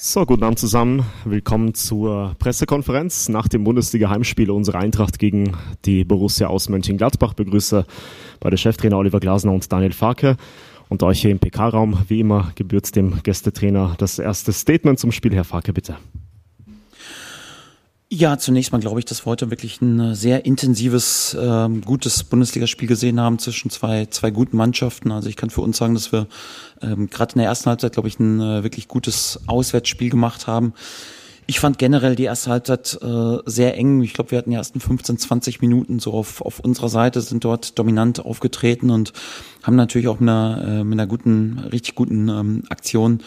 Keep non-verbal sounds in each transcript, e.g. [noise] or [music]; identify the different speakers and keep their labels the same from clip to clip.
Speaker 1: So, guten Abend zusammen. Willkommen zur Pressekonferenz nach dem Bundesliga-Heimspiel unserer Eintracht gegen die Borussia aus Mönchengladbach. Begrüße bei der Cheftrainer Oliver Glasner und Daniel Farke. Und euch hier im PK-Raum, wie immer, gebührt dem Gästetrainer das erste Statement zum Spiel. Herr Farke, bitte.
Speaker 2: Ja, zunächst mal glaube ich, dass wir heute wirklich ein äh, sehr intensives, äh, gutes Bundesligaspiel gesehen haben zwischen zwei, zwei guten Mannschaften. Also ich kann für uns sagen, dass wir ähm, gerade in der ersten Halbzeit, glaube ich, ein äh, wirklich gutes Auswärtsspiel gemacht haben. Ich fand generell die erste Halbzeit äh, sehr eng. Ich glaube, wir hatten die ersten 15, 20 Minuten so auf, auf unserer Seite, sind dort dominant aufgetreten und haben natürlich auch mit einer, äh, mit einer guten, richtig guten ähm, Aktion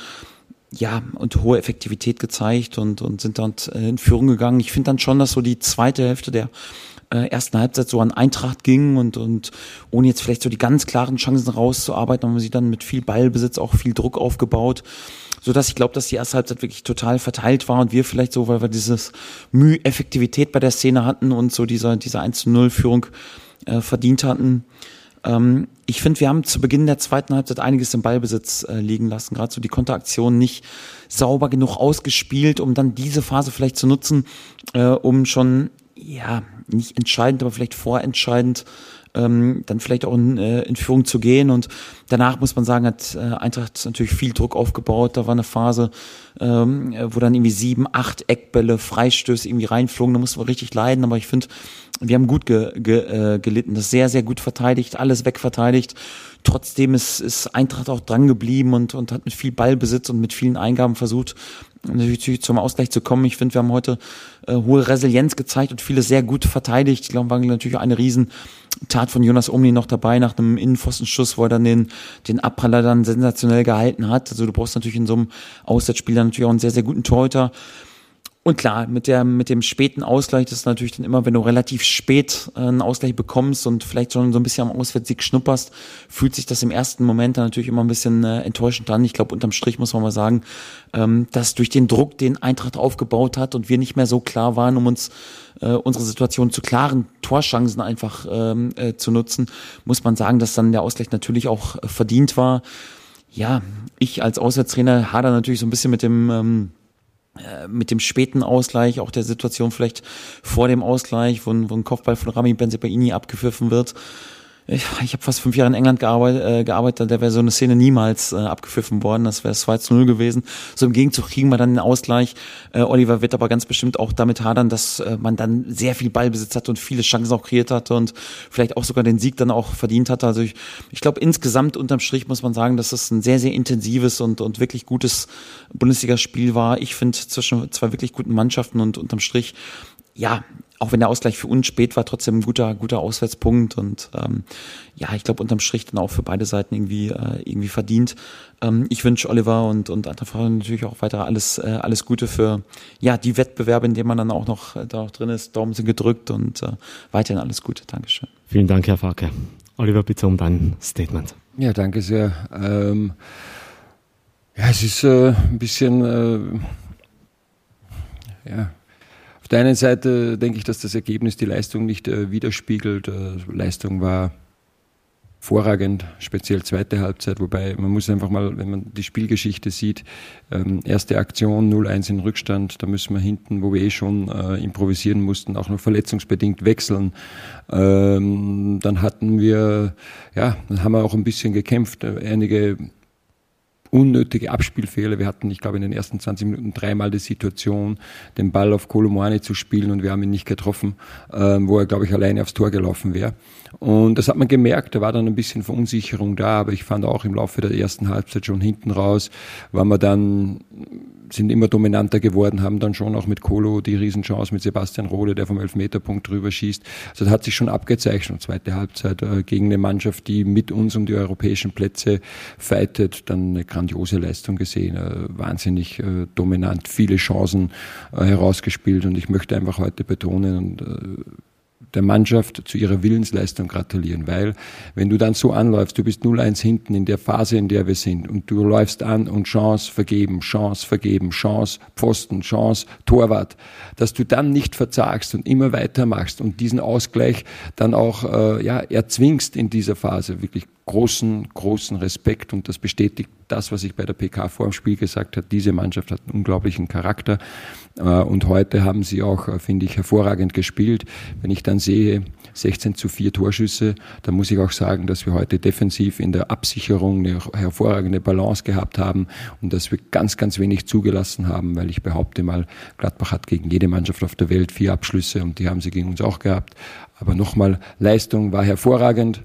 Speaker 2: ja, und hohe Effektivität gezeigt und, und sind dann äh, in Führung gegangen. Ich finde dann schon, dass so die zweite Hälfte der äh, ersten Halbzeit so an Eintracht ging und, und ohne jetzt vielleicht so die ganz klaren Chancen rauszuarbeiten, haben sie dann mit viel Ballbesitz auch viel Druck aufgebaut, so dass ich glaube, dass die erste Halbzeit wirklich total verteilt war und wir vielleicht so, weil wir dieses Mühe Effektivität bei der Szene hatten und so dieser, diese 1-0-Führung äh, verdient hatten. Ähm, ich finde, wir haben zu Beginn der zweiten Halbzeit einiges im Ballbesitz äh, liegen lassen. Gerade so die Konteraktion nicht sauber genug ausgespielt, um dann diese Phase vielleicht zu nutzen, äh, um schon, ja, nicht entscheidend, aber vielleicht vorentscheidend ähm, dann vielleicht auch in, äh, in Führung zu gehen. Und danach muss man sagen, hat äh, Eintracht natürlich viel Druck aufgebaut. Da war eine Phase, ähm, wo dann irgendwie sieben, acht Eckbälle, Freistöße irgendwie reinflogen. Da mussten wir richtig leiden. Aber ich finde, wir haben gut ge, ge, äh, gelitten. Das sehr, sehr gut verteidigt, alles wegverteidigt. Trotzdem ist, ist Eintracht auch dran geblieben und, und hat mit viel Ballbesitz und mit vielen Eingaben versucht, natürlich zum Ausgleich zu kommen. Ich finde, wir haben heute äh, hohe Resilienz gezeigt und viele sehr gut verteidigt. Ich glaube, war natürlich eine Riesentat von Jonas Omni noch dabei nach einem Innenpfostenschuss, wo er dann den, den Abpraller dann sensationell gehalten hat. Also du brauchst natürlich in so einem Auswärtsspiel dann natürlich auch einen sehr, sehr guten Torhüter. Und klar, mit der, mit dem späten Ausgleich, das ist natürlich dann immer, wenn du relativ spät äh, einen Ausgleich bekommst und vielleicht schon so ein bisschen am Auswärtssieg schnupperst, fühlt sich das im ersten Moment dann natürlich immer ein bisschen äh, enttäuschend an. Ich glaube, unterm Strich muss man mal sagen, ähm, dass durch den Druck, den Eintracht aufgebaut hat und wir nicht mehr so klar waren, um uns äh, unsere Situation zu klaren Torchancen einfach ähm, äh, zu nutzen, muss man sagen, dass dann der Ausgleich natürlich auch äh, verdient war. Ja, ich als Auswärtstrainer hader natürlich so ein bisschen mit dem ähm, äh, mit dem späten Ausgleich, auch der Situation vielleicht vor dem Ausgleich, wo, wo ein Kopfball von Rami Benzebaini abgepfiffen wird ich, ich habe fast fünf Jahre in England gearbeitet, äh, gearbeitet da wäre so eine Szene niemals äh, abgepfiffen worden. Das wäre 2 zu 0 gewesen. So im Gegenzug kriegen wir dann den Ausgleich. Äh, Oliver wird aber ganz bestimmt auch damit hadern, dass äh, man dann sehr viel Ballbesitz hatte und viele Chancen auch kreiert hatte und vielleicht auch sogar den Sieg dann auch verdient hatte. Also ich, ich glaube, insgesamt unterm Strich muss man sagen, dass es ein sehr, sehr intensives und, und wirklich gutes Bundesligaspiel war. Ich finde zwischen zwei wirklich guten Mannschaften und unterm Strich ja, auch wenn der Ausgleich für uns spät war, trotzdem ein guter, guter Auswärtspunkt und ähm, ja, ich glaube unterm Strich dann auch für beide Seiten irgendwie äh, irgendwie verdient. Ähm, ich wünsche Oliver und und anderen Frauen natürlich auch weiter alles äh, alles Gute für ja die Wettbewerbe, in denen man dann auch noch äh, da auch drin ist. Daumen sind gedrückt und äh, weiterhin alles Gute. Dankeschön.
Speaker 1: Vielen Dank, Herr Farke. Oliver, bitte um dein Statement.
Speaker 3: Ja, danke sehr. Ähm, ja, es ist äh, ein bisschen äh, ja der einen Seite denke ich, dass das Ergebnis die Leistung nicht äh, widerspiegelt. Äh, Leistung war vorragend, speziell zweite Halbzeit, wobei man muss einfach mal, wenn man die Spielgeschichte sieht, ähm, erste Aktion 0-1 in Rückstand, da müssen wir hinten, wo wir eh schon äh, improvisieren mussten, auch noch verletzungsbedingt wechseln. Ähm, dann hatten wir, ja, dann haben wir auch ein bisschen gekämpft, äh, einige unnötige Abspielfehler. Wir hatten, ich glaube, in den ersten 20 Minuten dreimal die Situation, den Ball auf Kolomani zu spielen und wir haben ihn nicht getroffen, ähm, wo er, glaube ich, alleine aufs Tor gelaufen wäre. Und das hat man gemerkt, da war dann ein bisschen Verunsicherung da, aber ich fand auch im Laufe der ersten Halbzeit schon hinten raus, war man dann sind immer dominanter geworden, haben dann schon auch mit Kolo die Riesenchance mit Sebastian Rohde, der vom Elfmeterpunkt drüber schießt. Also das hat sich schon abgezeichnet, zweite Halbzeit äh, gegen eine Mannschaft, die mit uns um die europäischen Plätze fightet, dann eine grandiose Leistung gesehen, äh, wahnsinnig äh, dominant, viele Chancen äh, herausgespielt und ich möchte einfach heute betonen und der Mannschaft zu ihrer Willensleistung gratulieren, weil wenn du dann so anläufst, du bist 0-1 hinten in der Phase, in der wir sind und du läufst an und Chance vergeben, Chance vergeben, Chance Pfosten, Chance Torwart, dass du dann nicht verzagst und immer weitermachst und diesen Ausgleich dann auch äh, ja, erzwingst in dieser Phase, wirklich großen, großen Respekt und das bestätigt das, was ich bei der PK vor dem Spiel gesagt habe. Diese Mannschaft hat einen unglaublichen Charakter und heute haben sie auch, äh, finde ich, hervorragend gespielt. Wenn ich dann sehe, 16 zu 4 Torschüsse, dann muss ich auch sagen, dass wir heute defensiv in der Absicherung eine hervorragende Balance gehabt haben und dass wir ganz, ganz wenig zugelassen haben, weil ich behaupte mal, Gladbach hat gegen jede Mannschaft auf der Welt vier Abschlüsse und die haben sie gegen uns auch gehabt. Aber nochmal, Leistung war hervorragend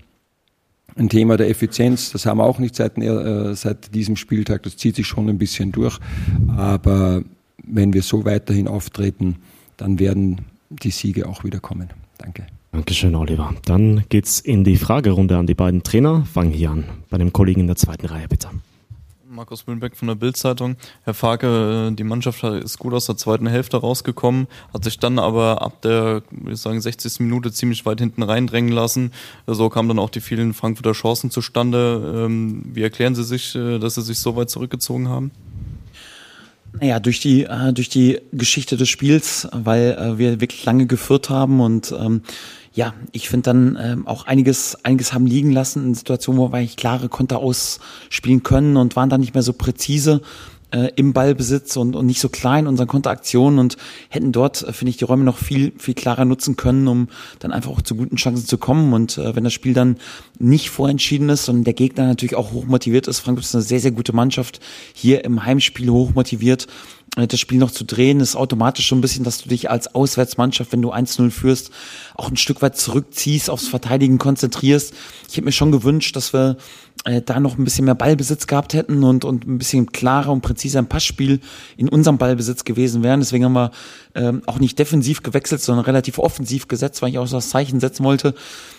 Speaker 3: ein Thema der Effizienz. Das haben wir auch nicht seit, äh, seit diesem Spieltag. Das zieht sich schon ein bisschen durch. Aber wenn wir so weiterhin auftreten, dann werden die Siege auch wieder kommen. Danke.
Speaker 1: Dankeschön, Oliver. Dann geht's in die Fragerunde an die beiden Trainer. Fangen hier an. Bei dem Kollegen in der zweiten Reihe, bitte.
Speaker 4: Markus Mühlenbeck von der Bildzeitung. Herr Farke, die Mannschaft ist gut aus der zweiten Hälfte rausgekommen, hat sich dann aber ab der, würde ich sagen, 60. Minute ziemlich weit hinten reindrängen lassen. So kamen dann auch die vielen Frankfurter Chancen zustande. Ähm, wie erklären Sie sich, äh, dass Sie sich so weit zurückgezogen haben?
Speaker 2: Naja, durch die, äh, durch die Geschichte des Spiels, weil äh, wir wirklich lange geführt haben und ähm, ja, ich finde dann ähm, auch einiges, einiges haben liegen lassen in Situationen, wo wir eigentlich klare Konter ausspielen können und waren dann nicht mehr so präzise äh, im Ballbesitz und, und nicht so klar in unseren Konteraktionen und hätten dort, äh, finde ich, die Räume noch viel, viel klarer nutzen können, um dann einfach auch zu guten Chancen zu kommen. Und äh, wenn das Spiel dann nicht vorentschieden ist und der Gegner natürlich auch hoch motiviert ist, Frankfurt ist eine sehr, sehr gute Mannschaft, hier im Heimspiel hoch motiviert, äh, das Spiel noch zu drehen, ist automatisch schon ein bisschen, dass du dich als Auswärtsmannschaft, wenn du 1-0 führst, auch ein Stück weit zurückziehst, aufs Verteidigen konzentrierst. Ich hätte mir schon gewünscht, dass wir äh, da noch ein bisschen mehr Ballbesitz gehabt hätten und, und ein bisschen klarer und präziser im Passspiel in unserem Ballbesitz gewesen wären. Deswegen haben wir ähm, auch nicht defensiv gewechselt, sondern relativ offensiv gesetzt, weil ich auch so das Zeichen setzen wollte.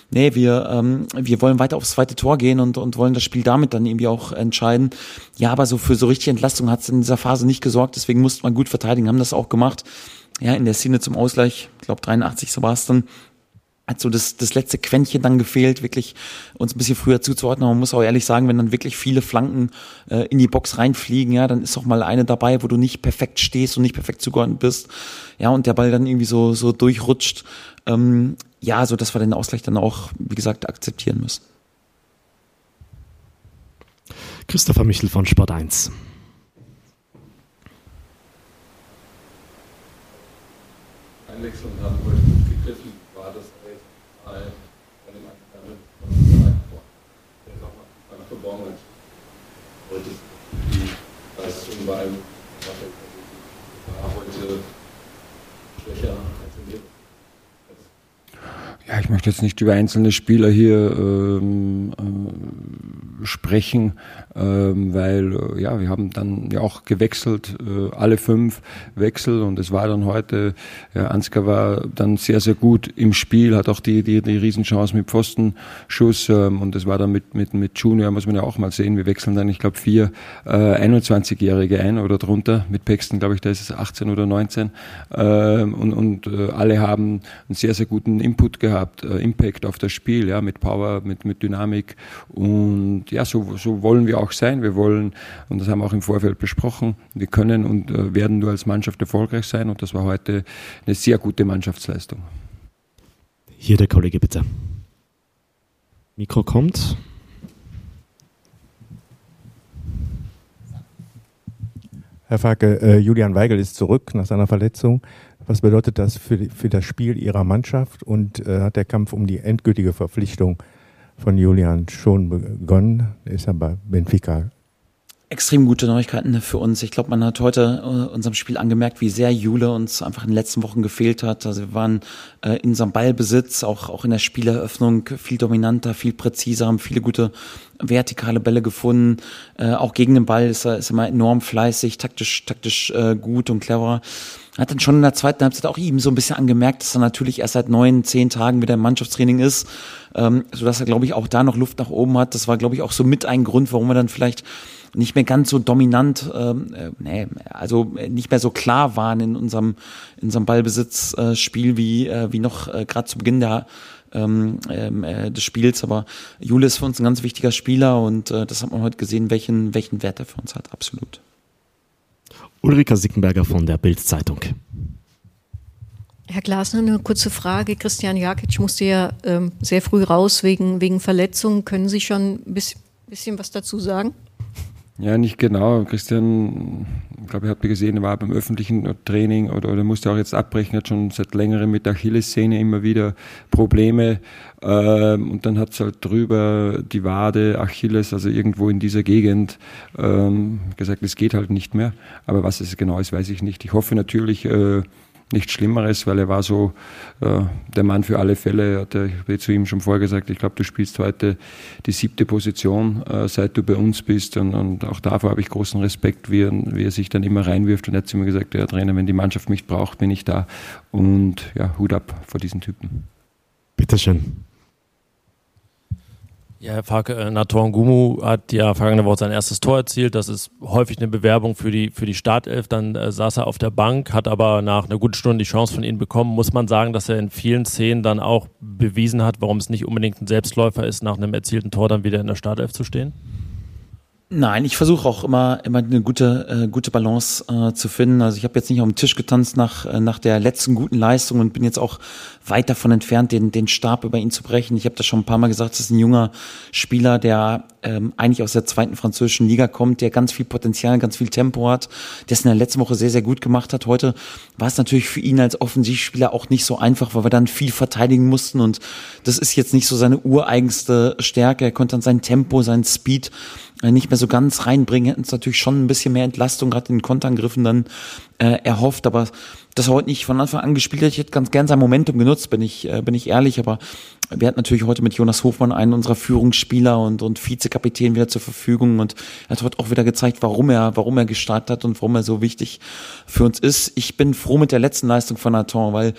Speaker 2: Nee, wir, ähm, wir wollen weiter aufs zweite Tor gehen und, und wollen das Spiel damit dann irgendwie auch entscheiden. Ja, aber so für so richtige Entlastung hat es in dieser Phase nicht gesorgt, deswegen musste man gut verteidigen, haben das auch gemacht. Ja, in der Szene zum Ausgleich, ich glaube 83 so war es dann, hat so das, das letzte Quäntchen dann gefehlt, wirklich uns ein bisschen früher zuzuordnen. Man muss auch ehrlich sagen, wenn dann wirklich viele Flanken äh, in die Box reinfliegen, ja, dann ist auch mal eine dabei, wo du nicht perfekt stehst und nicht perfekt zugeordnet bist. Ja, und der Ball dann irgendwie so, so durchrutscht. Ähm, ja, so dass wir den Ausgleich dann auch, wie gesagt, akzeptieren müssen.
Speaker 1: Christopher Michel von Sport 1.
Speaker 5: Einwechslung haben wohl gut gegriffen, war das bei einem anderen verborgen Heute die Leistung bei einem war heute schwächer als in
Speaker 3: ja, ich möchte jetzt nicht über einzelne Spieler hier ähm, äh, sprechen, ähm, weil äh, ja, wir haben dann ja auch gewechselt, äh, alle fünf Wechsel und es war dann heute, ja, Ansgar war dann sehr, sehr gut im Spiel, hat auch die, die, die Riesenchance mit Pfostenschuss ähm, und es war dann mit, mit, mit Junior, muss man ja auch mal sehen, wir wechseln dann, ich glaube, vier äh, 21-Jährige ein oder drunter, mit Paxton, glaube ich, da ist es 18 oder 19 ähm, und, und äh, alle haben einen sehr, sehr guten Input gehabt gehabt, äh, Impact auf das Spiel, ja, mit Power, mit, mit Dynamik. Und ja, so, so wollen wir auch sein. Wir wollen, und das haben wir auch im Vorfeld besprochen, wir können und äh, werden nur als Mannschaft erfolgreich sein. Und das war heute eine sehr gute Mannschaftsleistung.
Speaker 1: Hier der Kollege bitte. Mikro kommt.
Speaker 6: Herr Farke, äh, Julian Weigel ist zurück nach seiner Verletzung. Was bedeutet das für, für das Spiel Ihrer Mannschaft und äh, hat der Kampf um die endgültige Verpflichtung von Julian schon begonnen? Ist ja bei Benfica
Speaker 2: extrem gute Neuigkeiten für uns. Ich glaube, man hat heute äh, unserem Spiel angemerkt, wie sehr Jule uns einfach in den letzten Wochen gefehlt hat. Also wir waren äh, in unserem Ballbesitz, auch, auch in der Spieleröffnung viel dominanter, viel präziser, haben viele gute vertikale Bälle gefunden. Äh, auch gegen den Ball ist er, ist er immer enorm fleißig, taktisch, taktisch äh, gut und clever hat dann schon in der zweiten Halbzeit auch ihm so ein bisschen angemerkt, dass er natürlich erst seit neun, zehn Tagen wieder im Mannschaftstraining ist, ähm, so dass er, glaube ich, auch da noch Luft nach oben hat. Das war, glaube ich, auch so mit ein Grund, warum er dann vielleicht nicht mehr ganz so dominant, ähm, äh, nee, also nicht mehr so klar waren in unserem, in unserem Ballbesitzspiel äh, wie, äh, wie noch äh, gerade zu Beginn der ähm, ähm, äh, des Spiels. Aber Jule ist für uns ein ganz wichtiger Spieler und äh, das hat man heute gesehen, welchen, welchen Wert er für uns hat, absolut.
Speaker 1: Ulrika Sickenberger von der Bild-Zeitung.
Speaker 7: Herr Glasner, eine kurze Frage. Christian Jakic musste ja ähm, sehr früh raus wegen, wegen Verletzungen. Können Sie schon ein bisschen, bisschen was dazu sagen?
Speaker 3: Ja, nicht genau. Christian, ich glaube, ihr habt gesehen, er war beim öffentlichen Training oder, oder musste auch jetzt abbrechen, hat schon seit längerem mit der Achillessehne immer wieder Probleme. Ähm, und dann hat es halt drüber die Wade, Achilles, also irgendwo in dieser Gegend ähm, gesagt, es geht halt nicht mehr. Aber was es genau ist, weiß ich nicht. Ich hoffe natürlich, äh, nichts Schlimmeres, weil er war so äh, der Mann für alle Fälle. Hat er, ich habe zu ihm schon vorher gesagt, ich glaube, du spielst heute die siebte Position, äh, seit du bei uns bist. Und, und auch davor habe ich großen Respekt, wie er, wie er sich dann immer reinwirft. Und er hat zu mir gesagt, ja Trainer, wenn die Mannschaft mich braucht, bin ich da. Und ja, Hut ab vor diesen Typen.
Speaker 1: Bitteschön.
Speaker 8: Ja, äh, Nator Ngumu hat ja vergangene Woche sein erstes Tor erzielt. Das ist häufig eine Bewerbung für die, für die Startelf. Dann äh, saß er auf der Bank, hat aber nach einer guten Stunde die Chance von ihnen bekommen. Muss man sagen, dass er in vielen Szenen dann auch bewiesen hat, warum es nicht unbedingt ein Selbstläufer ist, nach einem erzielten Tor dann wieder in der Startelf zu stehen?
Speaker 2: Nein, ich versuche auch immer immer eine gute äh, gute Balance äh, zu finden. Also ich habe jetzt nicht auf dem Tisch getanzt nach äh, nach der letzten guten Leistung und bin jetzt auch weit davon entfernt, den den Stab über ihn zu brechen. Ich habe das schon ein paar Mal gesagt, das ist ein junger Spieler, der ähm, eigentlich aus der zweiten französischen Liga kommt, der ganz viel Potenzial, ganz viel Tempo hat, der es in der letzten Woche sehr sehr gut gemacht hat. Heute war es natürlich für ihn als Offensivspieler auch nicht so einfach, weil wir dann viel verteidigen mussten und das ist jetzt nicht so seine ureigenste Stärke. Er konnte dann sein Tempo, sein Speed nicht mehr so ganz reinbringen, hätten es natürlich schon ein bisschen mehr Entlastung gerade in den Konterangriffen dann äh, erhofft, aber dass er heute nicht von Anfang an gespielt hat, ich hätte ganz gern sein Momentum genutzt, bin ich, äh, bin ich ehrlich, aber wir hatten natürlich heute mit Jonas Hofmann einen unserer Führungsspieler und, und Vizekapitän wieder zur Verfügung und er hat heute auch wieder gezeigt, warum er, warum er gestartet hat und warum er so wichtig für uns ist. Ich bin froh mit der letzten Leistung von Nathan, weil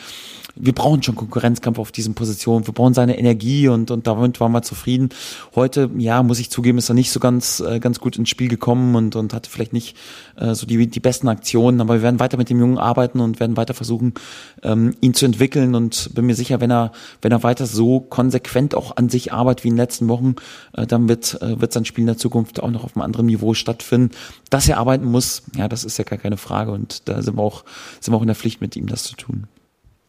Speaker 2: wir brauchen schon Konkurrenzkampf auf diesen Positionen. Wir brauchen seine Energie und, und damit waren wir zufrieden. Heute, ja, muss ich zugeben, ist er nicht so ganz, äh, ganz gut ins Spiel gekommen und, und hatte vielleicht nicht äh, so die, die besten Aktionen. Aber wir werden weiter mit dem Jungen arbeiten und werden weiter versuchen, ähm, ihn zu entwickeln und bin mir sicher, wenn er, wenn er weiter so konsequent auch an sich arbeitet wie in den letzten Wochen, äh, dann wird, äh, wird sein Spiel in der Zukunft auch noch auf einem anderen Niveau stattfinden. Dass er arbeiten muss, ja, das ist ja gar keine Frage und da sind wir auch, sind wir auch in der Pflicht mit ihm das zu tun.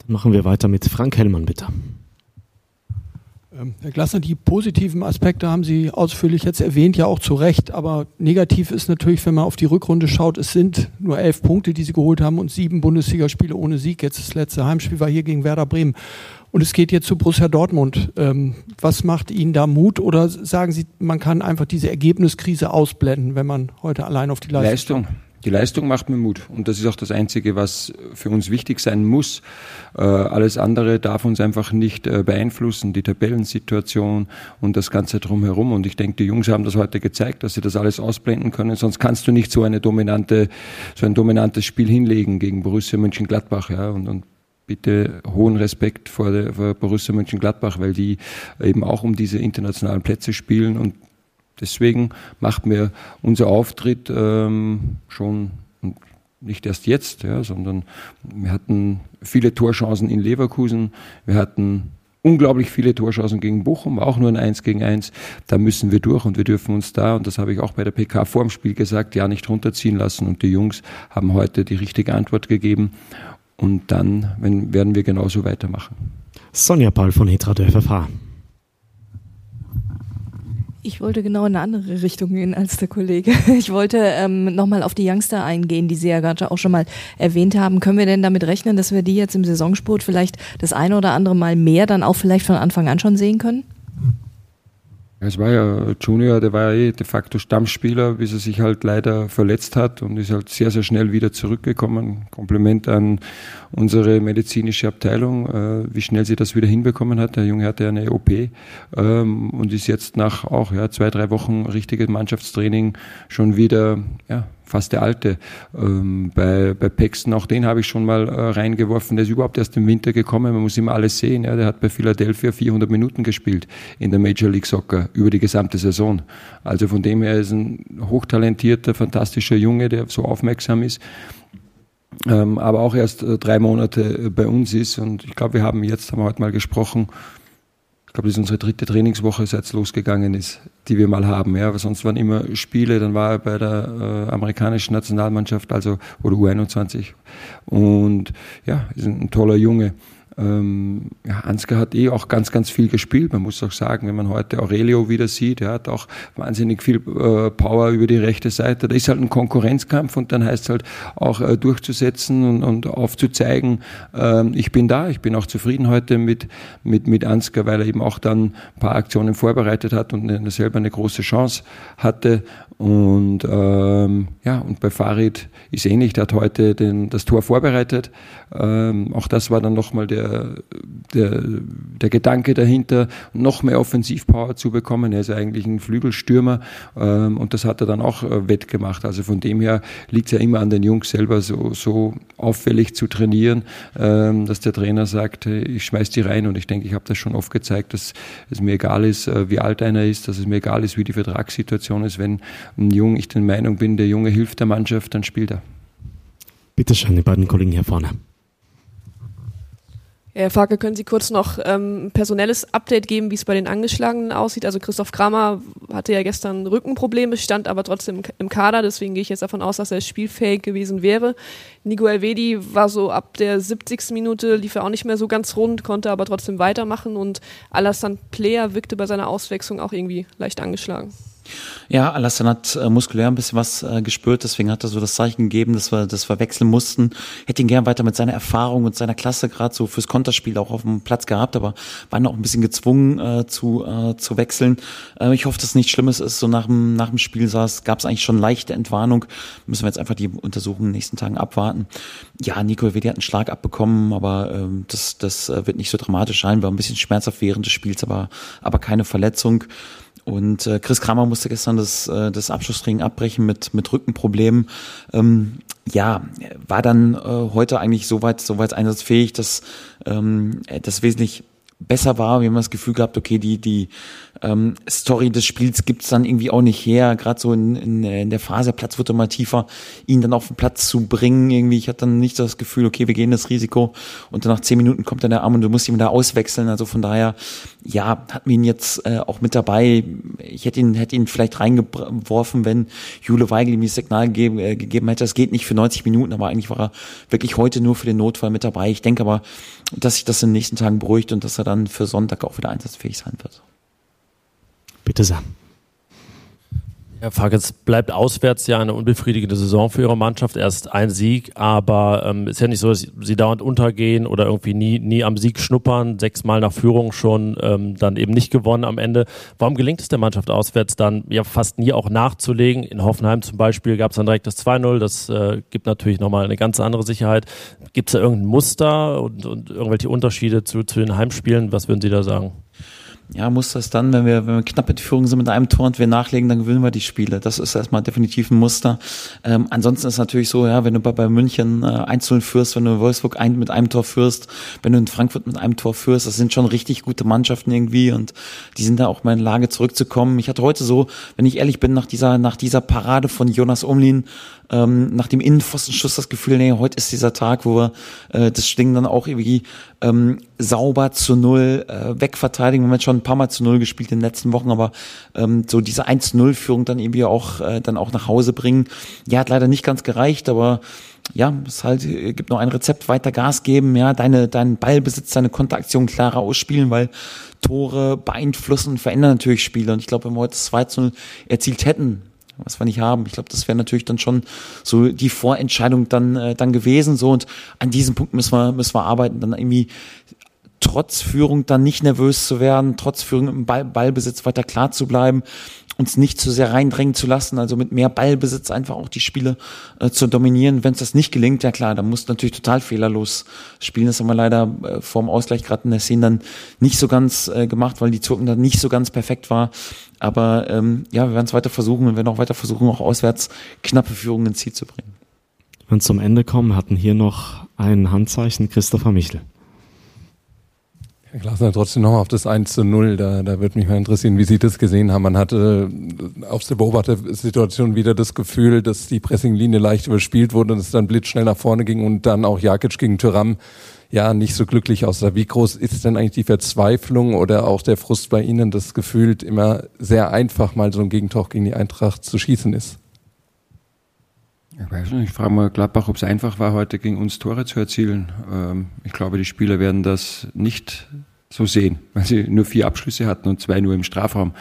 Speaker 1: Machen wir weiter mit Frank Hellmann, bitte.
Speaker 9: Ähm, Herr Glasner, die positiven Aspekte haben Sie ausführlich jetzt erwähnt, ja auch zu Recht. Aber negativ ist natürlich, wenn man auf die Rückrunde schaut, es sind nur elf Punkte, die Sie geholt haben und sieben Bundesligaspiele ohne Sieg. Jetzt das letzte Heimspiel war hier gegen Werder Bremen. Und es geht jetzt zu Borussia Dortmund. Ähm, was macht Ihnen da Mut? Oder sagen Sie, man kann einfach diese Ergebniskrise ausblenden, wenn man heute allein auf die Leistung,
Speaker 3: Leistung. Die Leistung macht mir Mut und das ist auch das Einzige, was für uns wichtig sein muss. Äh, alles andere darf uns einfach nicht äh, beeinflussen, die Tabellensituation und das Ganze drumherum. Und ich denke, die Jungs haben das heute gezeigt, dass sie das alles ausblenden können. Sonst kannst du nicht so eine dominante, so ein dominantes Spiel hinlegen gegen Borussia Mönchengladbach. Ja, und, und bitte hohen Respekt vor, der, vor Borussia Mönchengladbach, weil die eben auch um diese internationalen Plätze spielen und Deswegen macht mir unser Auftritt ähm, schon nicht erst jetzt, ja, sondern wir hatten viele Torchancen in Leverkusen, wir hatten unglaublich viele Torchancen gegen Bochum, auch nur ein 1 gegen 1. Da müssen wir durch und wir dürfen uns da, und das habe ich auch bei der PK vor dem Spiel gesagt, ja nicht runterziehen lassen. Und die Jungs haben heute die richtige Antwort gegeben. Und dann wenn, werden wir genauso weitermachen.
Speaker 1: Sonja Paul von Hetra der FFH.
Speaker 10: Ich wollte genau in eine andere Richtung gehen als der Kollege. [laughs] Ich wollte ähm, nochmal auf die Youngster eingehen, die Sie ja gerade auch schon mal erwähnt haben. Können wir denn damit rechnen, dass wir die jetzt im Saisonsport vielleicht das eine oder andere Mal mehr dann auch vielleicht von Anfang an schon sehen können?
Speaker 3: Es war ja Junior, der war ja eh de facto Stammspieler, bis er sich halt leider verletzt hat und ist halt sehr, sehr schnell wieder zurückgekommen. Kompliment an unsere medizinische Abteilung, äh, wie schnell sie das wieder hinbekommen hat. Der Junge hatte eine OP ähm, und ist jetzt nach auch ja, zwei, drei Wochen richtiges Mannschaftstraining schon wieder ja, fast der alte. Ähm, bei, bei Paxton, auch den habe ich schon mal äh, reingeworfen. Der ist überhaupt erst im Winter gekommen. Man muss immer alles sehen. Ja. Der hat bei Philadelphia 400 Minuten gespielt in der Major League Soccer über die gesamte Saison. Also von dem her ist ein hochtalentierter, fantastischer Junge, der so aufmerksam ist. Ähm, aber auch erst äh, drei Monate bei uns ist. Und ich glaube, wir haben jetzt, haben wir heute mal gesprochen, ich glaube, das ist unsere dritte Trainingswoche, seit es losgegangen ist, die wir mal haben. Ja, aber sonst waren immer Spiele, dann war er bei der äh, amerikanischen Nationalmannschaft, also oder U21. Und ja, ist ein, ein toller Junge. Ähm, ja, Ansgar hat eh auch ganz, ganz viel gespielt. Man muss auch sagen, wenn man heute Aurelio wieder sieht, er hat auch wahnsinnig viel äh, Power über die rechte Seite. Da ist halt ein Konkurrenzkampf und dann heißt es halt auch äh, durchzusetzen und, und aufzuzeigen, äh, ich bin da, ich bin auch zufrieden heute mit, mit, mit Ansgar, weil er eben auch dann ein paar Aktionen vorbereitet hat und selber eine große Chance hatte. Und ähm, ja, und bei Farid ist ähnlich, der hat heute den, das Tor vorbereitet. Ähm, auch das war dann nochmal der, der, der Gedanke dahinter, noch mehr Offensivpower zu bekommen. Er ist eigentlich ein Flügelstürmer ähm, und das hat er dann auch äh, wettgemacht. Also von dem her liegt es ja immer an den Jungs selber, so, so auffällig zu trainieren, ähm, dass der Trainer sagt, ich schmeiß die rein und ich denke, ich habe das schon oft gezeigt, dass es mir egal ist, äh, wie alt einer ist, dass es mir egal ist, wie die Vertragssituation ist, wenn ein Jung, ich der Meinung bin, der Junge hilft der Mannschaft, dann spielt er.
Speaker 1: Bitte schön, die beiden Kollegen hier vorne.
Speaker 11: Herr Farke, können Sie kurz noch ähm, personelles Update geben, wie es bei den Angeschlagenen aussieht? Also Christoph Kramer hatte ja gestern Rückenprobleme, stand aber trotzdem im Kader, deswegen gehe ich jetzt davon aus, dass er spielfähig gewesen wäre. Nico Elvedi war so ab der 70. Minute, lief er auch nicht mehr so ganz rund, konnte aber trotzdem weitermachen und Alassane Player wirkte bei seiner Auswechslung auch irgendwie leicht angeschlagen.
Speaker 2: Ja, Alassane hat äh, muskulär ein bisschen was äh, gespürt, deswegen hat er so das Zeichen gegeben, dass wir, dass wir wechseln mussten. Hätte ihn gern weiter mit seiner Erfahrung und seiner Klasse gerade so fürs Konterspiel auch auf dem Platz gehabt, aber waren auch ein bisschen gezwungen äh, zu, äh, zu wechseln. Äh, ich hoffe, dass nichts Schlimmes ist. So nach dem, nach dem Spiel saß, gab es eigentlich schon leichte Entwarnung. Müssen wir jetzt einfach die Untersuchungen in den nächsten Tagen abwarten. Ja, Nico Vedi hat einen Schlag abbekommen, aber ähm, das, das äh, wird nicht so dramatisch sein. War ein bisschen schmerzhaft während des Spiels, aber, aber keine Verletzung. Und äh, Chris Kramer musste gestern das, äh, das Abschlusstraining abbrechen mit, mit Rückenproblemen. Ähm, ja, war dann äh, heute eigentlich soweit, soweit einsatzfähig, dass ähm, das wesentlich besser war. Wir haben das Gefühl gehabt, okay, die, die ähm, Story des Spiels gibt's dann irgendwie auch nicht her. Gerade so in, in, in der Phase, Platz wird immer tiefer, ihn dann auf den Platz zu bringen. Irgendwie, ich hatte dann nicht das Gefühl, okay, wir gehen das Risiko und dann nach zehn Minuten kommt dann der Arm und du musst ihn da auswechseln. Also von daher, ja, hatten wir ihn jetzt äh, auch mit dabei. Ich hätte ihn, hätte ihn vielleicht reingeworfen, wenn Jule Weigel ihm das Signal gegeben, äh, gegeben hätte, das geht nicht für 90 Minuten, aber eigentlich war er wirklich heute nur für den Notfall mit dabei. Ich denke aber, dass sich das in den nächsten Tagen beruhigt und dass er dann für Sonntag auch wieder einsatzfähig sein wird.
Speaker 1: Bitte sehr.
Speaker 8: Herr Fark, es bleibt auswärts ja eine unbefriedigende Saison für Ihre Mannschaft. Erst ein Sieg, aber ähm, ist ja nicht so, dass Sie dauernd untergehen oder irgendwie nie, nie am Sieg schnuppern, sechsmal nach Führung schon ähm, dann eben nicht gewonnen am Ende. Warum gelingt es der Mannschaft auswärts dann ja fast nie auch nachzulegen? In Hoffenheim zum Beispiel gab es dann direkt das 2-0, das äh, gibt natürlich nochmal eine ganz andere Sicherheit. Gibt es da irgendein Muster und, und irgendwelche Unterschiede zu, zu den Heimspielen? Was würden Sie da sagen?
Speaker 2: Ja, muss das dann, wenn wir, wenn wir knapp in die Führung sind mit einem Tor und wir nachlegen, dann gewinnen wir die Spiele. Das ist erstmal definitiv ein Muster. Ähm, ansonsten ist natürlich so, ja, wenn du bei, bei München äh, 1-0 führst, wenn du in Wolfsburg ein, mit einem Tor führst, wenn du in Frankfurt mit einem Tor führst, das sind schon richtig gute Mannschaften irgendwie und die sind da auch mal in Lage zurückzukommen. Ich hatte heute so, wenn ich ehrlich bin, nach dieser, nach dieser Parade von Jonas Umlin, ähm, nach dem Innenpfostenschuss das Gefühl, nee, heute ist dieser Tag, wo wir äh, das Ding dann auch irgendwie ähm, sauber zu null äh, wegverteidigen. Wir haben jetzt schon ein paar Mal zu null gespielt in den letzten Wochen, aber ähm, so diese 1-0-Führung dann irgendwie auch äh, dann auch nach Hause bringen. Ja, hat leider nicht ganz gereicht, aber ja, es halt äh, gibt noch ein Rezept, weiter Gas geben, ja, deine, deinen Ballbesitz, deine Konteraktion klarer ausspielen, weil Tore beeinflussen, verändern natürlich Spiele. Und ich glaube, wenn wir heute 2 0 erzielt hätten, was wir nicht haben. Ich glaube, das wäre natürlich dann schon so die Vorentscheidung dann, äh, dann gewesen. So und an diesem Punkt müssen wir, müssen wir arbeiten, dann irgendwie trotz Führung dann nicht nervös zu werden, trotz Führung im Ball, Ballbesitz weiter klar zu bleiben, uns nicht zu sehr reindrängen zu lassen, also mit mehr Ballbesitz einfach auch die Spiele äh, zu dominieren. Wenn es das nicht gelingt, ja klar, dann muss natürlich total fehlerlos spielen. Das haben wir leider äh, vorm Ausgleich gerade in der Szene dann nicht so ganz äh, gemacht, weil die Zurken dann nicht so ganz perfekt war. Aber ähm, ja, wir werden es weiter versuchen und werden auch weiter versuchen, auch auswärts knappe Führungen ins Ziel zu bringen.
Speaker 1: Wenn wir zum Ende kommen, hatten hier noch ein Handzeichen Christopher Michel.
Speaker 12: Herr Glasner, trotzdem nochmal auf das 1 zu 0. Da, da würde mich mal interessieren, wie Sie das gesehen haben. Man hatte auf der Beobachtersituation wieder das Gefühl, dass die Pressinglinie leicht überspielt wurde und es dann blitzschnell nach vorne ging und dann auch Jakic gegen Tyram ja nicht so glücklich aussah. Wie groß ist denn eigentlich die Verzweiflung oder auch der Frust bei Ihnen, dass gefühlt immer sehr einfach mal so ein Gegentor gegen die Eintracht zu schießen ist?
Speaker 3: Ich weiß nicht, ich frage mal Gladbach, ob es einfach war, heute gegen uns Tore zu erzielen. Ähm, ich glaube, die Spieler werden das nicht so sehen, weil sie nur vier Abschlüsse hatten und zwei nur im Strafraum.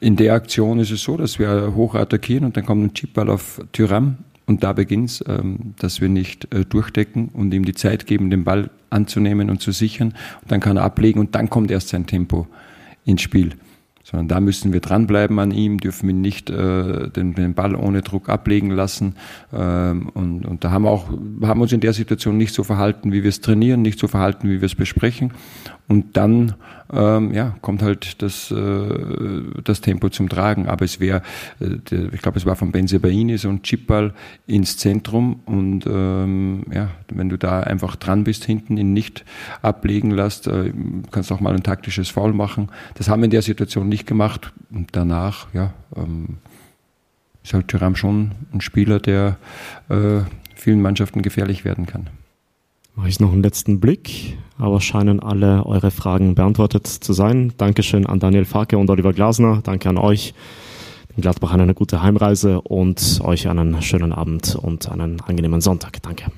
Speaker 3: In der Aktion ist es so, dass wir hoch attackieren und dann kommt ein Chipball auf Tyram und da beginnt es, ähm, dass wir nicht äh, durchdecken und ihm die Zeit geben, den Ball anzunehmen und zu sichern. Und dann kann er ablegen und dann kommt erst sein Tempo ins Spiel sondern da müssen wir dranbleiben an ihm, dürfen ihn nicht äh, den, den Ball ohne Druck ablegen lassen. Ähm, und, und da haben wir auch haben uns in der Situation nicht so verhalten, wie wir es trainieren, nicht so verhalten, wie wir es besprechen. Und dann ähm, ja, kommt halt das, äh, das Tempo zum Tragen. Aber es wäre, äh, ich glaube, es war von Benzebaini so ein Chipball ins Zentrum. Und ähm, ja, wenn du da einfach dran bist hinten, ihn nicht ablegen lässt, äh, kannst auch mal ein taktisches Foul machen. Das haben wir in der Situation nicht gemacht. Und danach, ja, ähm, ist halt Thuram schon ein Spieler, der äh, vielen Mannschaften gefährlich werden kann
Speaker 1: mache ich noch einen letzten Blick, aber scheinen alle eure Fragen beantwortet zu sein. Dankeschön an Daniel Farke und Oliver Glasner. Danke an euch. Den Gladbach eine gute Heimreise und euch einen schönen Abend und einen angenehmen Sonntag. Danke.